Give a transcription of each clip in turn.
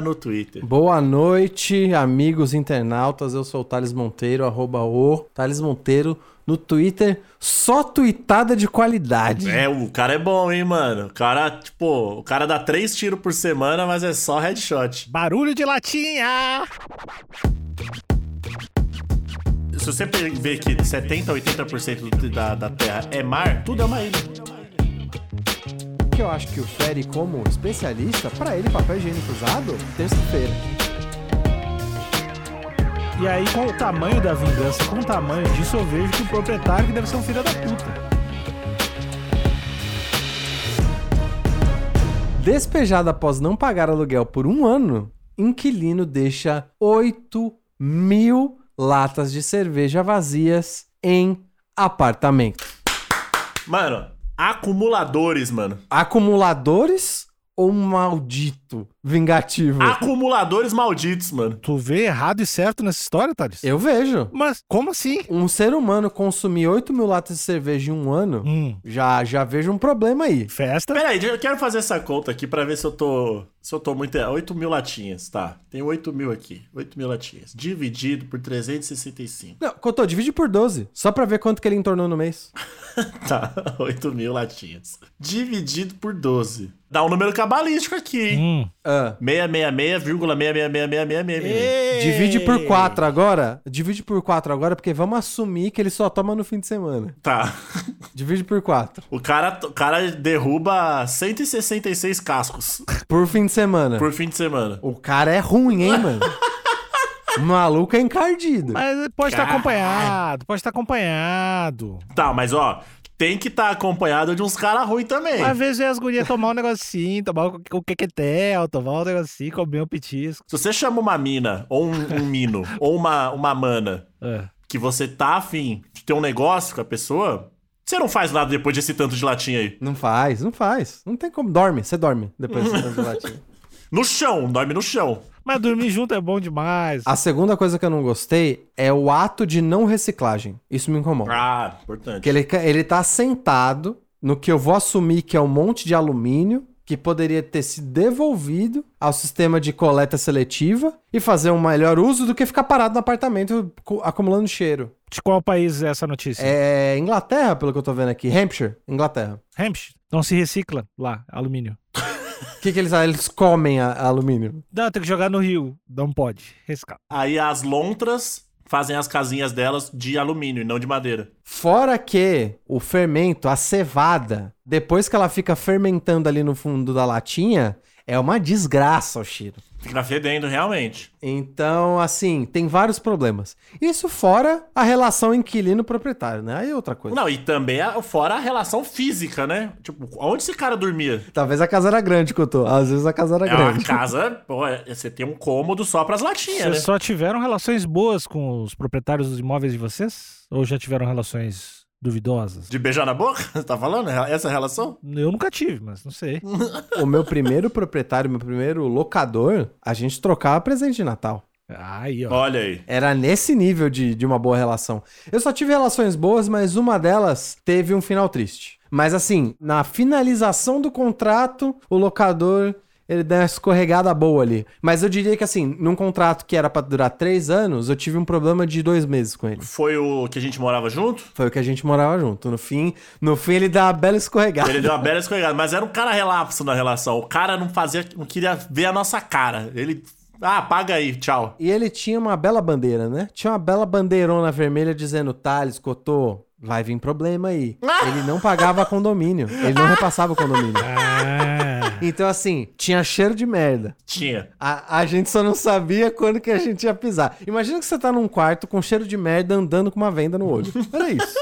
no Twitter. Boa noite, amigos internautas. Eu sou o Thales Monteiro, arroba o Thales Monteiro no Twitter. Só tweetada de qualidade. É, o cara é bom, hein, mano? O cara, tipo, o cara dá três tiros por semana, mas é só headshot. Barulho de latinha! Se você ver que 70% a 80% da, da Terra é mar, tudo é uma ilha. Que eu acho que o Fere, como especialista, pra ele, papel higiênico usado, terça-feira. E aí, com o tamanho da vingança, com o tamanho disso, eu vejo que o proprietário que deve ser um filho da puta. Despejado após não pagar aluguel por um ano, inquilino deixa 8 mil latas de cerveja vazias em apartamento. Mano, acumuladores, mano. Acumuladores ou maldito vingativo? Acumuladores malditos, mano. Tu vê errado e certo nessa história, Thales? Eu vejo. Mas como assim? Um ser humano consumir 8 mil latas de cerveja em um ano, Hum, já, já vejo um problema aí. festa? Pera aí, eu quero fazer essa conta aqui pra ver se eu tô. Se eu tô muito. 8 mil latinhas, tá? Tem 8 mil aqui. 8 mil latinhas. Dividido por 365. Não, Cotô, divide por 12, só pra ver quanto que ele entornou no mês. Tá, 8 mil latinhas. Dividido por 12. Dá um número cabalístico aqui, hein? Hum. Ah, 666,6666666. divide por 4 agora. Divide por 4 agora, porque vamos assumir que ele só toma no fim de semana. Tá. Divide por 4. O cara, o cara derruba 166 cascos Por fim de semana. por fim de semana. O cara é ruim, hein, mano? O maluco é encardido. Mas pode estar acompanhado, pode estar acompanhado. Tá, mas ó, tem que estar acompanhado de uns caras ruins também. Às vezes é as gurias tomar um negocinho, tomar o o quequetel, tomar um negocinho, comer um petisco. Se você chama uma mina, ou um, um mino, ou uma, uma mana, É. que você tá afim de ter um negócio com a pessoa, você não faz nada depois desse tanto de latinha aí. Não faz, não faz. Não tem como. Dorme, você dorme depois desse tanto de latinha. No chão, dorme no chão. Mas dormir junto é bom demais. A segunda coisa que eu não gostei é o ato de não reciclagem. Isso me incomoda. Ah, importante. Porque ele, ele tá sentado no que eu vou assumir que é um monte de alumínio que poderia ter sido devolvido ao sistema de coleta seletiva e fazer um melhor uso do que ficar parado no apartamento cu- acumulando cheiro. De qual país é essa notícia? É Inglaterra, pelo que eu tô vendo aqui. Hampshire, Inglaterra. Hampshire. Não se recicla lá, alumínio. O que, que eles? Eles comem a- alumínio. Não, tem que jogar no rio. Não pode. Reciclar. Aí as lontras fazem as casinhas delas de alumínio e não de madeira. Fora que o fermento, a cevada, depois que ela fica fermentando ali no fundo da latinha, é uma desgraça o cheiro. Fica fedendo realmente. Então, assim, tem vários problemas. Isso fora a relação inquilino-proprietário, né? Aí é outra coisa. Não, e também a- fora a relação física, né? Tipo, onde esse cara dormia? Talvez a casa era grande que eu tô. Às vezes a casa era É grande. casa, pô, é- você tem um cômodo só pras latinhas, Vocês né? só tiveram relações boas com os proprietários dos imóveis de vocês? Ou já tiveram relações duvidosas? De beijar na boca? Você tá falando? Essa relação? Eu nunca tive, mas não sei. O meu primeiro proprietário, meu primeiro locador, a gente trocava presente de Natal. Aí, ó. Olha aí. Era nesse nível de, de uma boa relação. Eu só tive relações boas, mas uma delas teve um final triste. Mas assim, na finalização do contrato, o locador ele deu uma escorregada boa ali. Mas eu diria que assim, num contrato que era pra durar três anos, eu tive um problema de dois meses com ele. Foi o que a gente morava junto? Foi o que a gente morava junto. No fim, no fim ele dá uma bela escorregada. Ele deu uma bela escorregada, mas era um cara relapso na relação. O cara não fazia, não queria ver a nossa cara. Ele, ah, paga aí, tchau. E ele tinha uma bela bandeira, né? Tinha uma bela bandeirona vermelha dizendo: Thales, Cotô, vai vir problema aí. Ele não pagava condomínio. Ele não repassava o condomínio. Ah, Então, assim, tinha cheiro de merda. Tinha. A, a gente só não sabia quando que a gente ia pisar. Imagina que você tá num quarto com cheiro de merda andando com uma venda no olho. Era isso.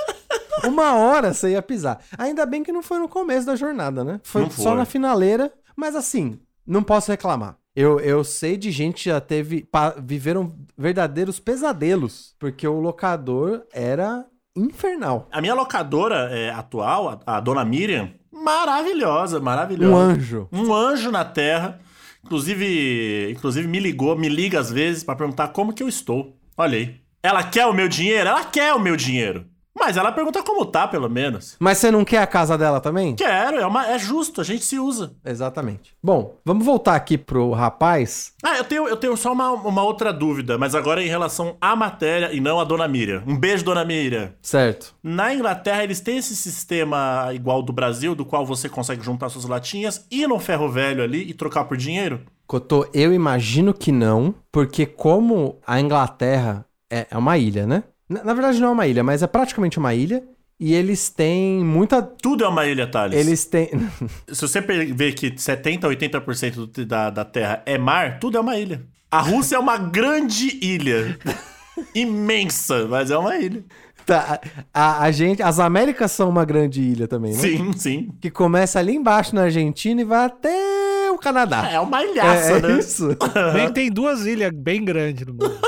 Uma hora você ia pisar. Ainda bem que não foi no começo da jornada, né? Foi Não só foi. na finaleira. Mas assim, não posso reclamar. Eu, eu sei de gente que já teve. pa- viveram verdadeiros pesadelos. Porque o locador era infernal. A minha locadora é, atual, a, a dona Miriam, maravilhosa, maravilhosa. Um anjo. Um anjo na terra. Inclusive, inclusive me ligou, me liga às vezes pra perguntar como que eu estou. Olha aí. Ela quer o meu dinheiro? Ela quer o meu dinheiro. Mas ela pergunta como tá, pelo menos. Mas você não quer a casa dela também? Quero, é, uma, é justo, a gente se usa. Exatamente. Bom, vamos voltar aqui pro rapaz. Ah, eu tenho, eu tenho só uma, uma outra dúvida, mas agora em relação à matéria e não à dona Miriam. Um beijo, dona Miriam. Certo. Na Inglaterra, eles têm esse sistema igual do Brasil, do qual você consegue juntar suas latinhas, ir no ferro velho ali e trocar por dinheiro? Cotô, eu imagino que não, porque como a Inglaterra é, é uma ilha, né? Na, na verdade não é uma ilha, mas é praticamente uma ilha. E eles têm muita. Tudo é uma ilha, Thales. Eles têm. Se você ver que 70, 80% do- da, da Terra é mar, tudo é uma ilha. A Rússia é uma grande ilha. Imensa, mas é uma ilha. Tá, a, a gente. As Américas são uma grande ilha também, né? Sim, sim. Que começa ali embaixo na Argentina e vai até o Canadá. É uma ilhaça, é, né? isso. Bem tem duas ilhas bem grandes no mundo.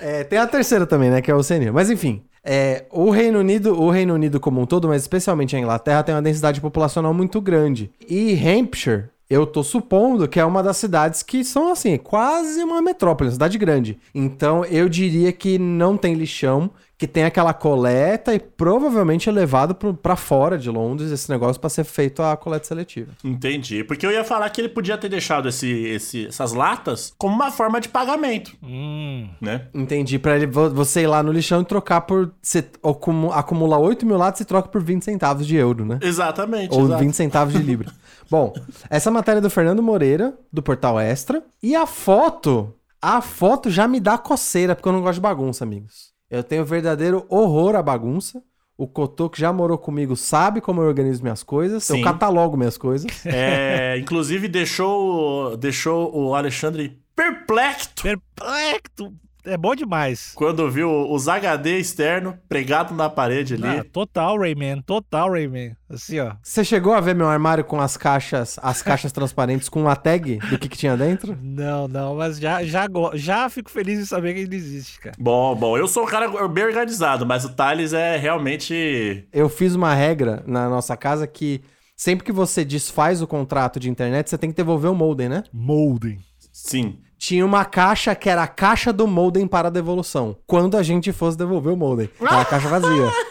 É, tem a terceira também, né? Que é a Oceania. Mas enfim. é, o Reino Unido, o Reino Unido como um todo, mas especialmente a Inglaterra, tem uma densidade populacional muito grande. E Hampshire, eu tô supondo que é uma das cidades que são assim, quase uma metrópole, uma cidade grande. Então eu diria que não tem lixão, que tem aquela coleta e provavelmente é levado pra fora de Londres esse negócio pra ser feito a coleta seletiva. Entendi. Porque eu ia falar que ele podia ter deixado esse, esse- essas latas como uma forma de pagamento, Hum. né? Entendi. Pra ele, vo- você ir lá no lixão e trocar por. Você acumu- acumular 8 mil latas e troca por 20 centavos de euro, né? Exatamente. Ou exato. 20 centavos de libra. Bom, essa matéria é do Fernando Moreira, do Portal Extra. E a foto. A foto já me dá coceira, porque eu não gosto de bagunça, amigos. Eu tenho verdadeiro horror à bagunça. O Cotô, que já morou comigo, sabe como eu organizo minhas coisas. Sim. Eu catalogo minhas coisas. É, inclusive deixou, deixou o Alexandre perplexo Perplexo. É bom demais. quando viu os HD externo pregado na parede ali. Ah, total Rayman, total Rayman. Assim, ó. Você chegou a ver meu armário com as caixas, as caixas transparentes com a tag do que, que tinha dentro? Não, não, mas já, já, já fico feliz em saber que ele existe, cara. Bom, bom, eu sou um cara bem organizado, mas o Thales é realmente. Eu fiz uma regra na nossa casa que sempre que você desfaz o contrato de internet, você tem que devolver o modem, né? Molding. Sim. Tinha uma caixa que era a caixa do modem para devolução. Quando a gente fosse devolver o modem. Era a caixa vazia.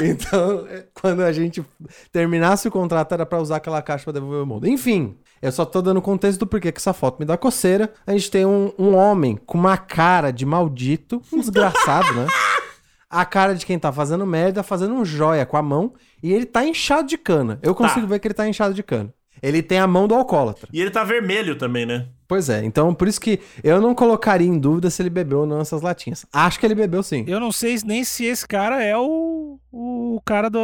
Então, é, quando a gente terminasse o contrato, era pra usar aquela caixa pra devolver o modem. Enfim, eu só tô dando contexto do porquê que essa foto me dá coceira. A gente tem um, um homem com uma cara de maldito, um desgraçado, né? A cara de quem tá fazendo merda, fazendo um joia com a mão, e ele tá inchado de cana. Eu consigo ver que ele tá inchado de cana. Ele tem a mão do alcoólatra. E ele tá vermelho também, né? Pois é, então por isso que eu não colocaria em dúvida se ele bebeu ou não essas latinhas. Acho que ele bebeu sim. Eu não sei nem se esse cara é o, o cara do,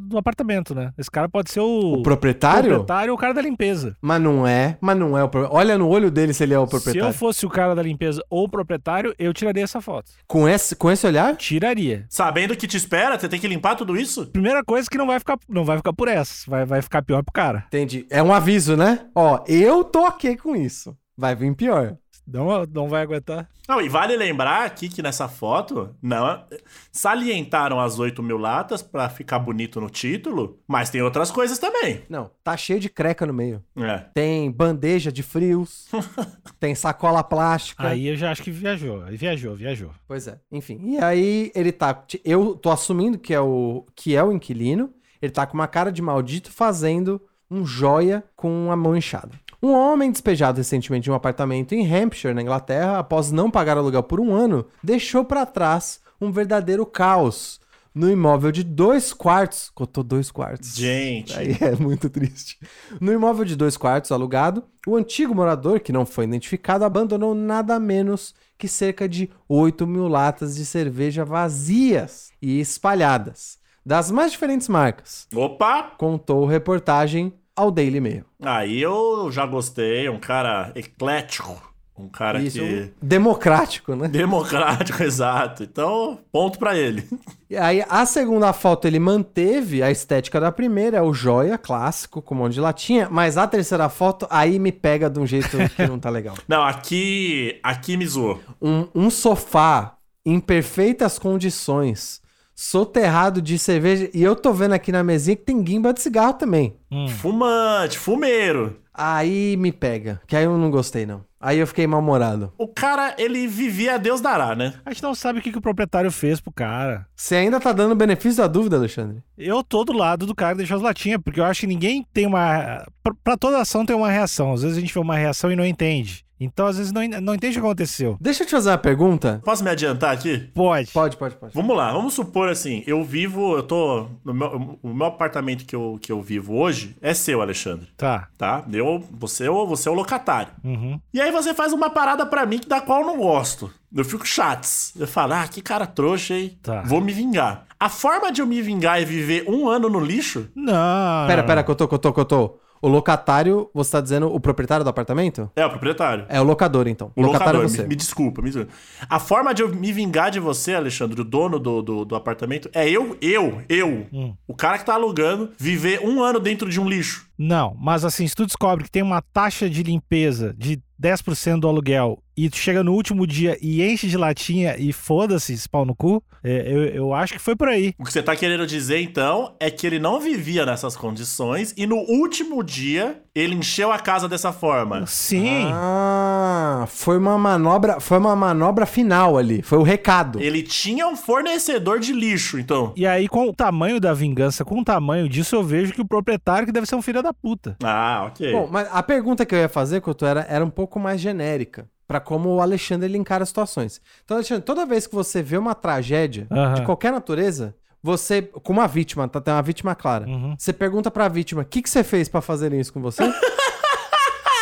do apartamento, né? Esse cara pode ser o, O proprietário? proprietário ou o cara da limpeza. Mas não é, mas não é o proprietário. Olha no olho dele se ele é o Se proprietário. eu fosse o cara da limpeza ou o proprietário, eu tiraria essa foto. Com, esse, com esse olhar? Tiraria. Sabendo que te espera, você tem que limpar tudo isso? Primeira coisa que não vai ficar, não vai ficar por essa. Vai, vai ficar pior pro cara. Entendi. É um aviso, né? Ó, eu tô ok com isso. Vai vir pior. Não, não vai aguentar. Não, e vale lembrar aqui que nessa foto, não, salientaram as 8 mil latas pra ficar bonito no título, mas tem outras coisas também. Não, tá cheio de creca no meio. É. Tem bandeja de frios, tem sacola plástica. Aí eu já acho que viajou. Aí viajou, viajou. Pois é. Enfim, e aí ele tá. Eu tô assumindo que é o que é o inquilino. Ele tá com uma cara de maldito fazendo um joia com a mão inchada. Um homem despejado recentemente de um apartamento em Hampshire, na Inglaterra, após não pagar aluguel por um ano, deixou pra trás um verdadeiro caos no imóvel de dois quartos. Cotou dois quartos. Gente. Aí é muito triste. No imóvel de dois quartos alugado, o antigo morador, que não foi identificado, abandonou nada menos que cerca de 8 mil latas de cerveja vazias e espalhadas, das mais diferentes marcas, Opa! contou reportagem ao Daily Mail. Aí eu já gostei, um cara eclético, Um cara Isso, que. democrático, né? Democrático, exato. Então, ponto pra ele. E aí, a segunda foto ele manteve a estética da primeira, é o joia clássico, com um monte de latinha, mas a terceira foto aí me pega de um jeito que não tá legal. Não, aqui. Aqui me zoou. Um, um sofá em perfeitas condições, soterrado de cerveja, e eu tô vendo aqui na mesinha que tem guimba de cigarro também. Hum. Fumante, fumeiro. Aí me pega, que aí eu não gostei não. Aí eu fiquei mal-humorado. O cara, ele vivia a Deus dará, né? A gente não sabe o que, que o proprietário fez pro cara. Você ainda tá dando benefício da dúvida, Alexandre? Eu tô do lado do cara que deixou as latinhas, porque eu acho que ninguém tem uma. Pra toda ação tem uma reação. Às vezes a gente vê uma reação e não entende. Então, às vezes, não, não entende o que aconteceu. Deixa eu te fazer uma pergunta. Posso me adiantar aqui? Pode. Pode, pode, pode. Vamos lá, vamos supor assim, eu vivo, eu tô. No meu, o meu apartamento que eu, que eu vivo hoje é seu, Alexandre. Tá. Tá? Eu, você, é o- você é o locatário. Uhum. E aí você faz uma parada pra mim da qual eu não gosto. Eu fico chato. Eu falo, ah, que cara trouxa, hein? Tá. Vou me vingar. A forma de eu me vingar é viver um ano no lixo? Não. Pera, pera, Cotô, Cotô, Cotô. O locatário, você tá dizendo o proprietário do apartamento? É o proprietário. É o locador, então. O locatário locador, é você. me, me desculpa, me desculpa. A forma de eu me vingar de você, Alexandre, o dono do, do, do apartamento, é eu, eu, eu, Hum. o cara que tá alugando, viver um ano dentro de um lixo. Não, mas assim, se tu descobre que tem uma taxa de limpeza de 10% do aluguel e tu chega no último dia e enche de latinha e foda-se pau no cu, é, eu, eu acho que foi por aí. O que você tá querendo dizer, então, é que ele não vivia nessas condições e no último dia ele encheu a casa dessa forma. Sim. Ah, foi uma manobra, foi uma manobra final ali, foi o recado. Ele tinha um fornecedor de lixo, então. E aí, com o tamanho da vingança, com o tamanho disso, eu vejo que o proprietário que deve ser um filho da puta. Ah, ok. Bom, mas a pergunta que eu ia fazer, Couto, era, era um pouco mais genérica. Pra como o Alexandre ele encara as situações. Então, Alexandre, toda vez que você vê uma tragédia de qualquer natureza, você, com uma vítima, tá? Tem uma vítima clara. Uhum. Você pergunta pra vítima: o que, que você fez pra fazer isso com você?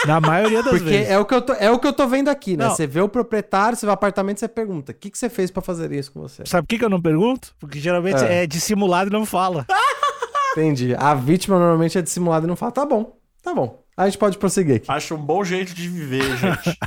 Na maioria das Porque vezes. é o, que eu tô, é o que eu tô vendo aqui, né? Não. Você vê o proprietário, você vê o apartamento, você pergunta: o que, que você fez pra fazer isso com você? Sabe por que, que eu não pergunto? Porque geralmente É. é, dissimulado e não fala. Entendi. A vítima normalmente é dissimulada e não fala: tá bom, tá bom. A gente pode prosseguir aqui. Acho um bom jeito de viver, gente.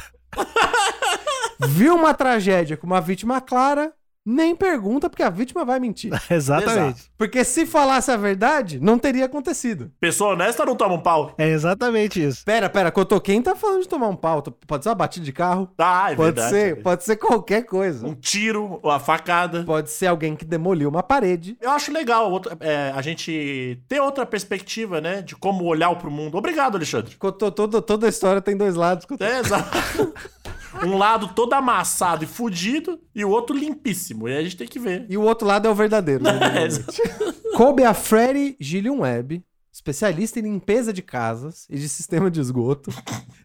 Viu uma tragédia com uma vítima clara, nem pergunta, porque a vítima vai mentir. Exatamente. Porque se falasse a verdade, não teria acontecido. Pessoa honesta não toma um pau. É exatamente isso. Pera, pera, quem tá falando de tomar um pau? Pode ser uma batida de carro? Ah, é pode verdade. ser, pode ser qualquer coisa. Um tiro, uma facada. Pode ser alguém que demoliu uma parede. Eu acho legal outra- é, a gente ter outra perspectiva, né? De como olhar pro mundo. Obrigado, Alexandre. Cotô, todo, toda a história tem dois lados. Cotô. É, exato. um lado todo amassado e fudido e o outro limpíssimo. E a gente tem que ver. E o outro lado é o verdadeiro. né? Coube a Freddy Gillian Webb, especialista em limpeza de casas e de sistema de esgoto,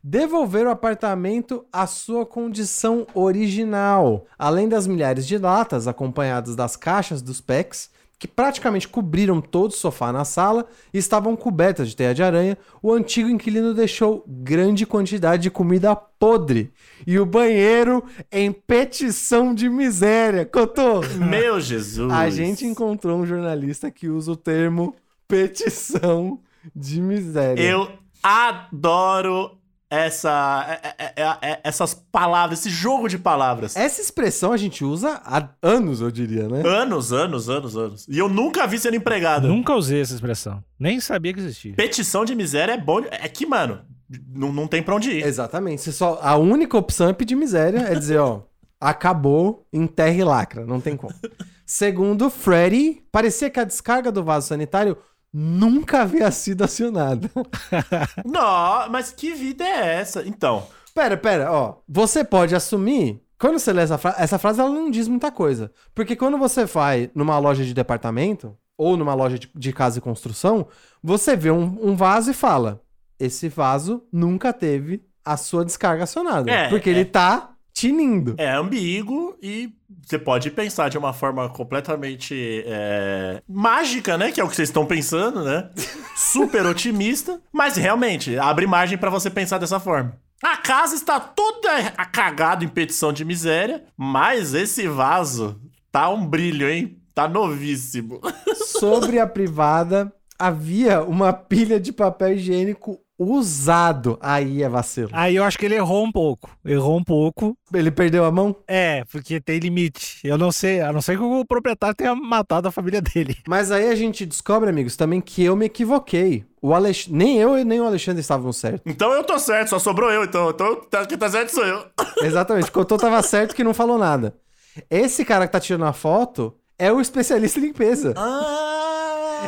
devolver o apartamento à sua condição original, além das milhares de latas acompanhadas das caixas dos packs que praticamente cobriram todo o sofá na sala e estavam cobertas de teia de aranha, o antigo inquilino deixou grande quantidade de comida podre e o banheiro em petição de miséria. Cotô, Meu Jesus. a gente encontrou um jornalista que usa o termo petição de miséria. Eu adoro essa, é- é- é- essas palavras, esse jogo de palavras. Essa expressão a gente usa há anos, eu diria, né? Anos, anos, anos, anos. E eu nunca vi sendo empregado. Nunca usei essa expressão. Nem sabia que existia. Petição de miséria é bom. É que, mano, não, não tem pra onde ir. Exatamente. Você só, a única opção é pedir miséria, é dizer, ó, acabou, enterre e lacra. Não tem como. Segundo Freddy, parecia que a descarga do vaso sanitário nunca havia sido acionada. Não, mas que vida é essa? Então, Pera, pera, ó. Você pode assumir. Quando você lê essa frase, essa frase ela não diz muita coisa. Porque quando você vai numa loja de departamento, ou numa loja de, de casa e construção, você vê um, um vaso e fala: esse vaso nunca teve a sua descarga acionada. É, porque é. ele tá tinindo. é ambíguo e você pode pensar de uma forma completamente é, mágica, né? Que é o que vocês estão pensando, né? Super otimista. Mas realmente, abre margem pra você pensar dessa forma. A casa está toda cagada em petição de miséria, mas esse vaso tá um brilho, hein? Tá novíssimo. Sobre a privada, havia uma pilha de papel higiênico usado. Aí é vacilo. Aí eu acho que ele errou um pouco. Errou um pouco. Ele perdeu a mão? É, porque tem limite. Eu não sei, a não ser que o proprietário tenha matado a família dele. Mas aí a gente descobre, amigos, também que eu me equivoquei. O Alex... Nem eu e nem o Alexandre estavam certos. Então eu tô certo, só sobrou eu, então. Então tá- quem tá certo sou eu. Exatamente. Cotô tava certo que não falou nada. Esse cara que tá tirando a foto é o especialista em limpeza. Ah!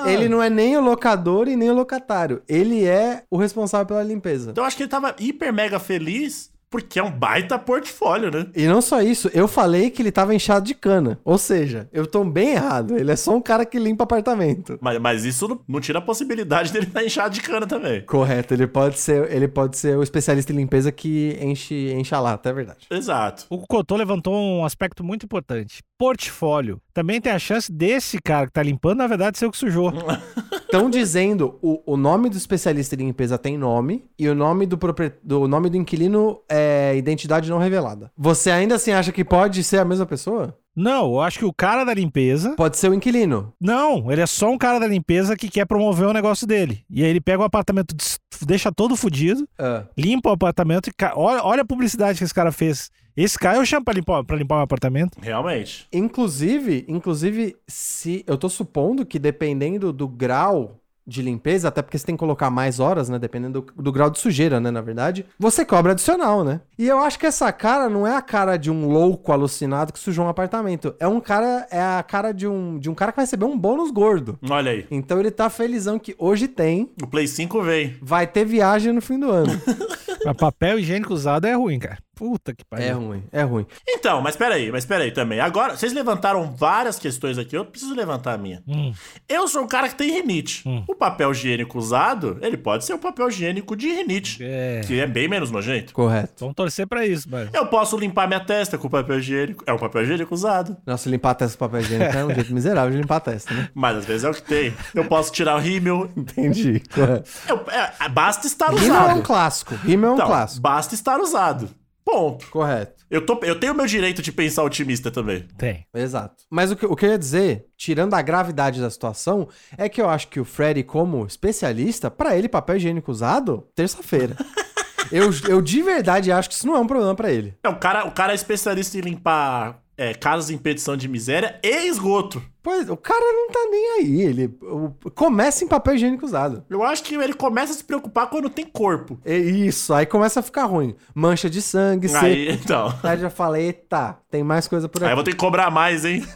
Ele não é nem o locador e nem o locatário. Ele é o responsável pela limpeza. Então eu acho que ele tava hiper mega feliz porque é um baita portfólio, né? E não só isso, eu falei que ele tava inchado de cana. Ou seja, eu tô bem errado. Ele é só um cara que limpa apartamento. Mas, mas isso não, não tira a possibilidade dele estar inchado de cana também. Correto, ele pode ser, ele pode ser o especialista em limpeza que enche, enche a lata, é verdade. Exato. O Cotô levantou um aspecto muito importante. Portfólio. Também tem a chance desse cara que tá limpando, na verdade, ser o que sujou. Estão dizendo, o, o nome do especialista em limpeza tem nome e o nome do, propri- do nome do inquilino é identidade não revelada. Você ainda assim acha que pode ser a mesma pessoa? Não, eu acho que o cara da limpeza. Pode ser o inquilino. Não, ele é só um cara da limpeza que quer promover o negócio dele. E aí ele pega o apartamento, deixa todo fudido, Ah, limpa o apartamento e. ca- Olha, olha a publicidade que esse cara fez. Esse cara eu chamo pra limpar, pra limpar o apartamento. Realmente. Inclusive, inclusive, se eu tô supondo que dependendo do grau de limpeza, até porque você tem que colocar mais horas, né? Dependendo do, do grau de sujeira, né? Na verdade, você cobra adicional, né? E eu acho que essa cara não é a cara de um louco alucinado que sujou um apartamento. É um cara, é a cara de um, de um cara que vai receber um bônus gordo. Olha aí. Então ele tá felizão que hoje tem, O Play 5 veio. vai ter viagem no fim do ano. Mas papel higiênico usado é ruim, cara. Puta que pariu. é ruim, é ruim. Então, mas peraí, mas peraí também. Agora, vocês levantaram várias questões aqui, eu preciso levantar a minha. Hum. Eu sou um cara que tem rinite. Hum. O papel higiênico usado, ele pode ser um papel higiênico de rinite. É. Que é bem menos nojento. Correto. Vamos torcer pra isso, mano. Eu posso limpar minha testa com papel higiênico. É um papel higiênico usado. Nossa, limpar a testa com papel higiênico é um jeito miserável de limpar a testa, né? Mas às vezes é o que tem. Eu posso tirar o rímel. Entendi. Correto. Eu- é, basta estar Rímel é um usado. clássico. Rímel é um Então, clássico. basta estar usado. Ponto. Correto. Eu, tô, eu tenho o meu direito de pensar otimista também. Tem. Exato. Mas o que, o que eu ia dizer, tirando a gravidade da situação, é que eu acho que o Freddy, como especialista, pra ele, papel higiênico usado, terça-feira. eu, eu de verdade acho que isso não é um problema pra ele. É, o cara, o cara é especialista em limpar é, casas em petição de miséria e esgoto. Pois, o cara não tá nem aí. Ele o- começa em papel higiênico usado. Eu acho que ele começa a se preocupar quando tem corpo. É isso, aí começa a ficar ruim. Mancha de sangue, seco. Aí, então. Aí já fala, eita, tem mais coisa por Aí aqui. eu vou ter que cobrar mais, hein?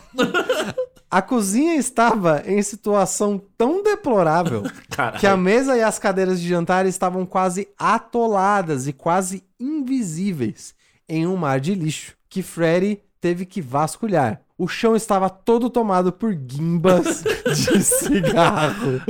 A cozinha estava em situação tão deplorável Caralho. que a mesa e as cadeiras de jantar estavam quase atoladas e quase invisíveis em um mar de lixo que Freddy teve que vasculhar. O chão estava todo tomado por guimbas de cigarro.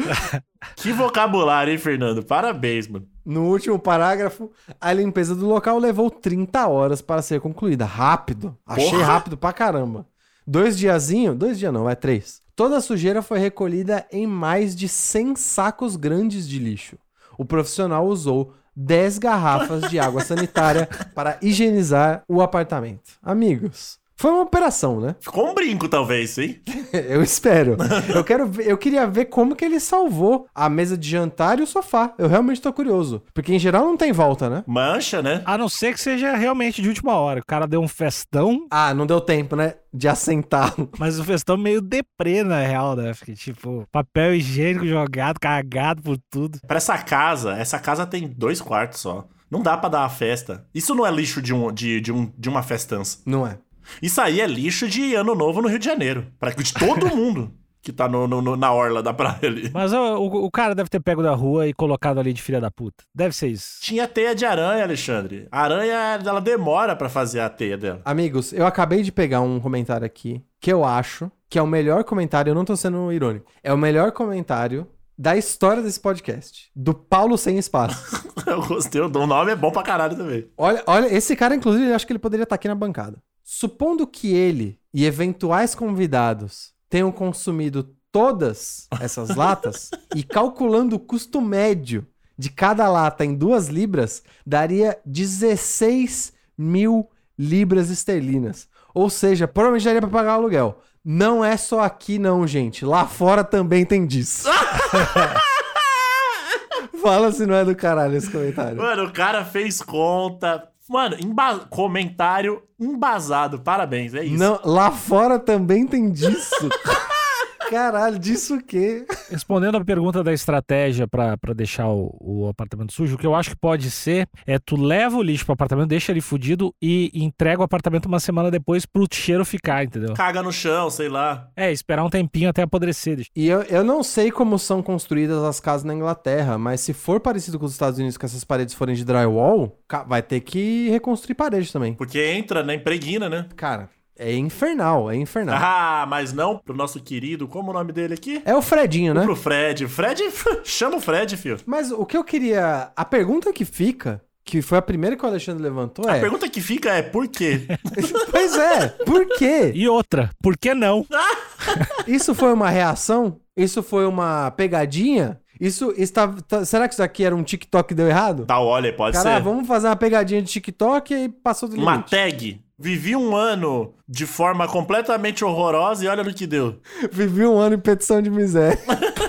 Que vocabulário, hein, Fernando? Parabéns, mano. No último parágrafo, a limpeza do local levou 30 horas para ser concluída. Rápido. Achei Porra! rápido pra caramba. Dois diazinho, dois dias não, é três. Toda a sujeira foi recolhida em mais de 100 sacos grandes de lixo. O profissional usou 10 garrafas de água sanitária para higienizar o apartamento. Amigos, foi uma operação, né? Ficou um brinco, talvez, hein? Eu espero. Eu quero ver- eu queria ver como que ele salvou a mesa de jantar e o sofá. Eu realmente tô curioso, porque em geral não tem volta, né? Mancha, né? A não ser que seja realmente de última hora. O cara deu um festão, Ah, não deu tempo, né? De assentar. mas o festão meio deprê, na real, né? Porque, tipo, papel higiênico jogado, cagado por tudo. Pra essa casa, essa casa tem dois quartos só. Não dá pra dar uma festa. Isso não é lixo de, um, de, de, um, de uma festança. Não é? Isso aí é lixo de ano novo no Rio de Janeiro. Pra de todo mundo que tá no, no- na orla da praia ali. Mas ó, o, o cara deve ter pego da rua e colocado ali de filha da puta. Deve ser isso. Tinha teia de aranha, Alexandre. A aranha, ela demora pra fazer a teia dela. Amigos, eu acabei de pegar um comentário aqui que eu acho que é o melhor comentário, eu não tô sendo irônico. É o melhor comentário da história desse podcast. Do Paulo Sem Espaço. Eu gostei, o nome é bom pra caralho também. Olha, olha, esse cara, inclusive, eu acho que ele poderia estar aqui na bancada. Supondo que ele e eventuais convidados tenham consumido todas essas latas e calculando o custo médio de cada lata em duas libras, daria 16 mil libras esterlinas. Ou seja, provavelmente daria pra pagar o aluguel. Não é só aqui não, gente. Lá fora também tem disso. Fala se não é do caralho esse comentário. Mano, o cara fez conta. Mano, emba- comentário embasado. Parabéns, é isso. Não, lá fora também tem disso. Caralho, disso o quê? Respondendo a pergunta da estratégia pra pra deixar o, o apartamento sujo, o que eu acho que pode ser é tu leva o lixo pro apartamento, deixa ele fudido e entrega o apartamento uma semana depois pro cheiro ficar, entendeu? Caga no chão, sei lá. É, esperar um tempinho até apodrecer. E eu, eu não sei como são construídas as casas na Inglaterra, mas se for parecido com os Estados Unidos, que essas paredes forem de drywall, vai ter que reconstruir parede também. Porque entra, né? Impregna, né? Cara, é infernal, é infernal. Ah, mas não pro nosso querido. Como o nome dele aqui? É o Fredinho, né? Pro Fred. Fred, chama o Fred, filho. Mas o que eu queria. A pergunta que fica, que foi a primeira que o Alexandre levantou, A é. pergunta que fica é por quê? Pois é, por quê? E outra, por que não? Isso foi uma reação? Isso foi uma pegadinha? Isso está. tá- será que isso aqui era um TikTok que deu errado? Tá, olha, pode Cara, ser. vamos fazer uma pegadinha de TikTok e passou do Uma limite. tag. Vivi um ano de forma completamente horrorosa e olha no que deu. Vivi um ano em petição de miséria.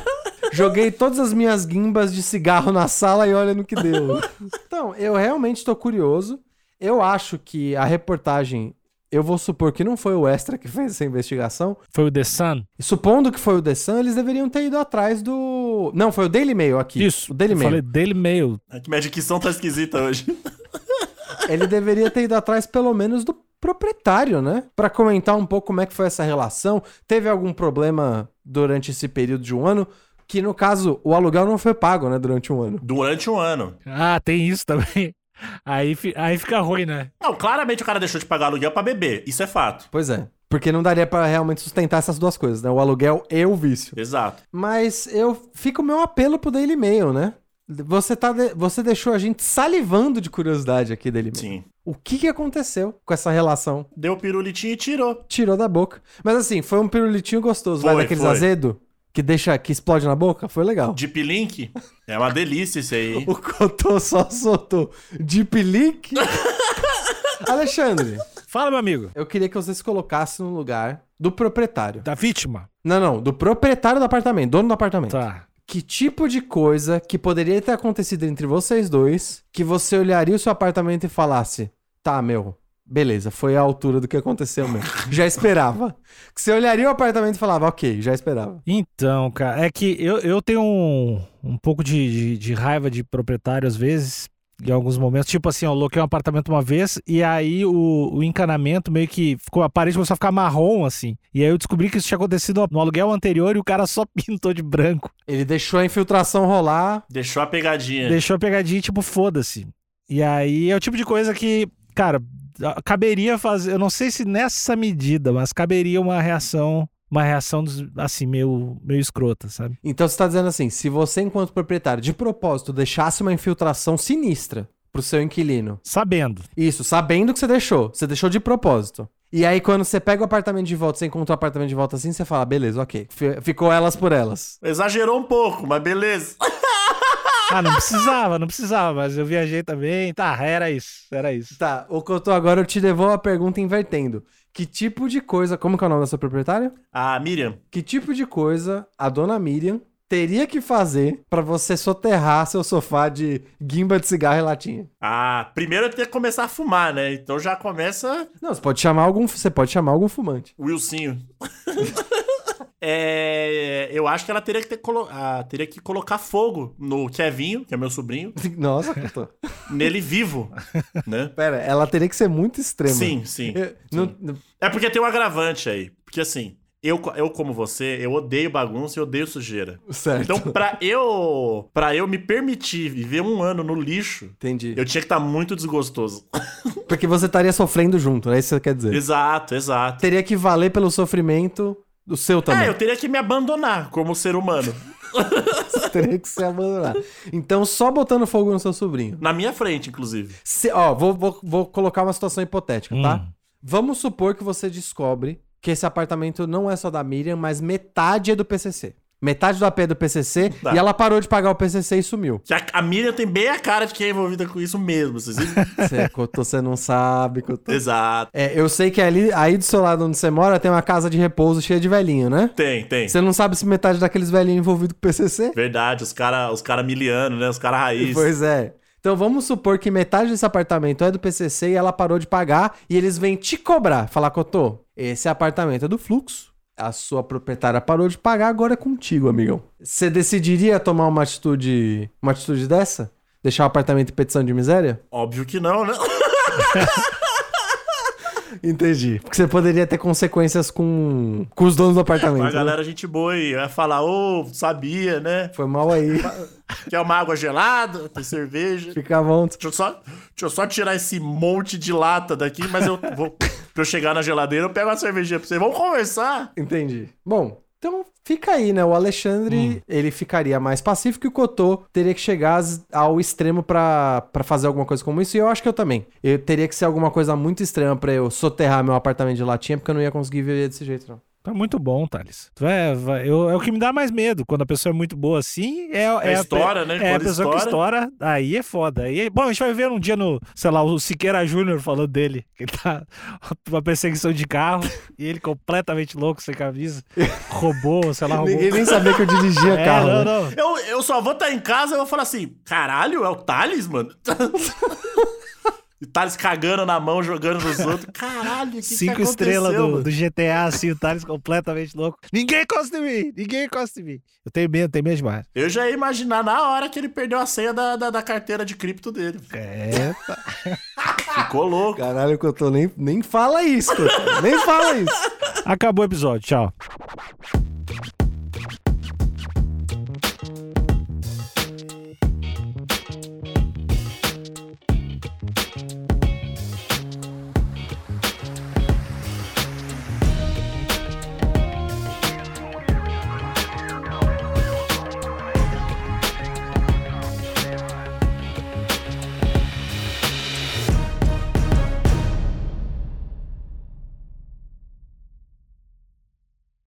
Joguei todas as minhas guimbas de cigarro na sala e olha no que deu. Então, eu realmente tô curioso. Eu acho que a reportagem. Eu vou supor que não foi o Extra que fez essa investigação. Foi o The Sun? E supondo que foi o The Sun, eles deveriam ter ido atrás do. Não, foi o Daily Mail aqui. Isso. O Daily eu Mail. Falei Daily Mail. É que minha dicção tá esquisita hoje. Ele deveria ter ido atrás, pelo menos, do proprietário, né? Pra comentar um pouco como é que foi essa relação. Teve algum problema durante esse período de um ano? Que no caso, o aluguel não foi pago, né? Durante um ano. Durante um ano. Ah, tem isso também. Aí, fi- aí fica ruim, né? Não, claramente o cara deixou de pagar aluguel pra beber. Isso é fato. Pois é. Porque não daria pra realmente sustentar essas duas coisas, né? O aluguel e o vício. Exato. Mas eu fica o meu apelo pro Daily Mail, né? Você, tá de- você deixou a gente salivando de curiosidade aqui, Daily Mail. Sim. O que, que aconteceu com essa relação? Deu o pirulitinho e tirou. Tirou da boca. Mas assim, foi um pirulitinho gostoso. vai Foi, daqueles foi. azedo que deixa, que explode na boca? Foi legal. Deep Link. É uma delícia esse aí. O Cotô só soltou Deep Link. Alexandre, Fala, meu amigo. eu queria que você se colocasse no lugar do proprietário. Da vítima. Não, não, do proprietário do apartamento, dono do apartamento. Tá. Que tipo de coisa que poderia ter acontecido entre vocês dois que você olharia o seu apartamento e falasse: tá, meu, beleza, foi a altura do que aconteceu mesmo. já esperava. Que você olharia o apartamento e falava: ok, já esperava. Então, cara, é que eu, eu tenho um, um pouco de, de, de raiva de proprietário às vezes, em alguns momentos. Tipo assim, eu loquei um apartamento uma vez e aí o, o encanamento meio que ficou, a parede começou a ficar marrom, assim. E aí eu descobri que isso tinha acontecido no aluguel anterior e o cara só pintou de branco. Ele deixou a infiltração rolar. Deixou a pegadinha. Deixou a pegadinha, tipo, foda-se. E aí é o tipo de coisa que, cara, caberia fazer. Eu não sei se nessa medida, mas caberia uma reação. Uma reação, dos- assim, meio, meio escrota, sabe? Então você tá dizendo assim: se você, enquanto proprietário, de propósito, deixasse uma infiltração sinistra pro seu inquilino. Sabendo. Isso, sabendo que você deixou. Você deixou de propósito. E aí, quando você pega o apartamento de volta, você encontra o apartamento de volta assim, você fala, beleza, ok. Fi- Ficou elas por elas. Exagerou um pouco, mas beleza. Ah, não precisava, não precisava, mas eu viajei também. Tá, era isso, era isso. Tá, o Cotô, agora eu te devolvo a pergunta invertendo. Que tipo de coisa. Como que é o nome da sua proprietária? A Miriam. Que tipo de coisa a dona Miriam teria que fazer pra você soterrar seu sofá de guimba de cigarro e latinha? Ah, primeiro eu tenho que começar a fumar, né? Então já começa Não, você pode chamar algum. Você pode chamar algum fumante. o Wilsinho. é, eu acho que ela teria que, ter colo- ah, teria que colocar fogo no Kevinho, que é meu sobrinho, Nossa, Cotô. nele vivo, né? Pera, ela teria que ser muito extrema. Sim, sim. Eu- não- não- É porque tem um agravante aí. Porque assim, eu, eu como você, eu odeio bagunça e odeio sujeira. certo. Então, pra eu, pra eu me permitir viver um ano no lixo, Entendi. eu tinha que estar muito desgostoso. Porque você estaria sofrendo junto, é isso que você quer dizer. exato, exato. Teria que valer pelo sofrimento do seu também. É, eu teria que me abandonar como ser humano. Teria que se abandonar. Então, só botando fogo no seu sobrinho. Na minha frente, inclusive. Se- ó, vou, vou, vou colocar uma situação hipotética, tá? Hum. Vamos supor que você descobre que esse apartamento não é só da Miriam, mas metade é do PCC. Metade do AP é do PCC Tá. e ela parou de pagar o PCC e sumiu. A, a Miriam tem bem a cara de quem é envolvida com isso mesmo. Vocês viram? Você, Cotô, você não sabe, Cotô. Exato. É, eu sei que ali, aí do seu lado onde você mora tem uma casa de repouso cheia de velhinho, né? Tem, tem. Você não sabe se metade daqueles velhinhos envolvidos com o PCC? Verdade, os cara, os cara miliano, né? Os cara raiz. Pois é. Então vamos supor que metade desse apartamento é do PCC e ela parou de pagar e eles vêm te cobrar. Falar, Cotô, esse apartamento é do fluxo. A sua proprietária parou de pagar, agora é contigo, amigão. Você decidiria tomar uma atitude, uma atitude dessa? Deixar o apartamento em petição de miséria? Óbvio que não, né? Entendi. Porque você poderia ter consequências com, com os donos do apartamento. A né? galera, gente boa aí, vai falar, ô, sabia, né? Foi mal aí. Quer uma água gelada? Tem cerveja? Fica à vontade. Deixa eu, só, deixa eu só tirar esse monte de lata daqui, mas eu vou. Pra eu chegar na geladeira, eu pego uma cervejinha pra você. Vamos conversar? Entendi. Bom, então fica aí, né? O Alexandre, ele ficaria mais pacífico e o Cotô teria que chegar ao extremo pra fazer alguma coisa como isso. E eu acho que eu também. Eu teria que ser alguma coisa muito extrema pra eu soterrar meu apartamento de latinha, porque eu não ia conseguir viver desse jeito, não. Tá muito bom, Thales. Tu vai, vai- eu- é o que me dá mais medo. Quando a pessoa é muito boa assim, é, é, a- estoura, né? É a Quando pessoa que estoura, aí é foda. Aí, bom, a gente vai ver um dia no, sei lá, o Siqueira Júnior falando dele, que ele tá uma perseguição de carro e ele completamente louco, sem camisa, roubou, sei lá, roubou. Ninguém nem sabia que eu dirigia é, carro. não, né? não. Eu, eu só vou estar em casa e vou falar assim: caralho, é o Thales, mano? e Thales cagando na mão, jogando nos outros. Caralho, que, que Cinco aconteceu, estrelas do, do GTA, assim, o Thales completamente louco. Ninguém encosta em mim, ninguém encosta em mim. Eu tenho medo, tenho medo demais. Eu já ia imaginar na hora que ele perdeu a senha da, da, da carteira de cripto dele. É, Ficou louco. Caralho, Cotô, nem, nem fala isso, nem fala isso. acabou o episódio, tchau.